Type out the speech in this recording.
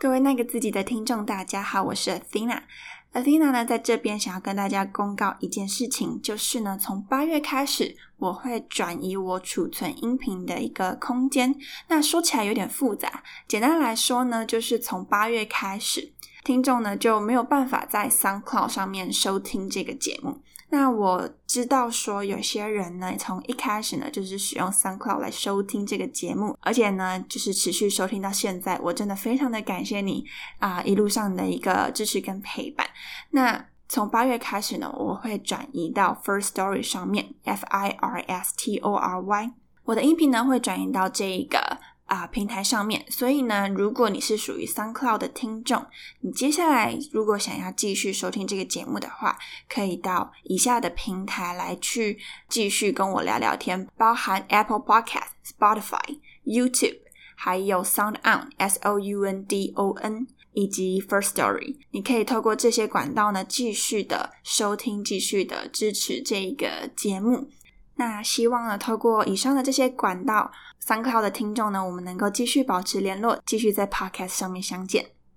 各位那个自己的听众，大家好，我是 Athena。Athena 呢，在这边想要跟大家公告一件事情，就是呢，从八月开始，我会转移我储存音频的一个空间。那说起来有点复杂，简单来说呢，就是从八月开始，听众呢就没有办法在 SoundCloud 上面收听这个节目。那我知道说有些人呢，从一开始呢就是使用 SoundCloud 来收听这个节目，而且呢就是持续收听到现在，我真的非常的感谢你啊一路上的一个支持跟陪伴。那从八月开始呢，我会转移到 First Story 上面，F I R S T O R Y，我的音频呢会转移到这一个。啊，平台上面，所以呢，如果你是属于 SoundCloud 的听众，你接下来如果想要继续收听这个节目的话，可以到以下的平台来去继续跟我聊聊天，包含 Apple Podcast、Spotify、YouTube，还有 Sound On S O U N D O N，以及 First Story。你可以透过这些管道呢，继续的收听，继续的支持这个节目。那希望呢，透过以上的这些管道，三 d 的听众呢，我们能够继续保持联络，继续在 Podcast 上面相见。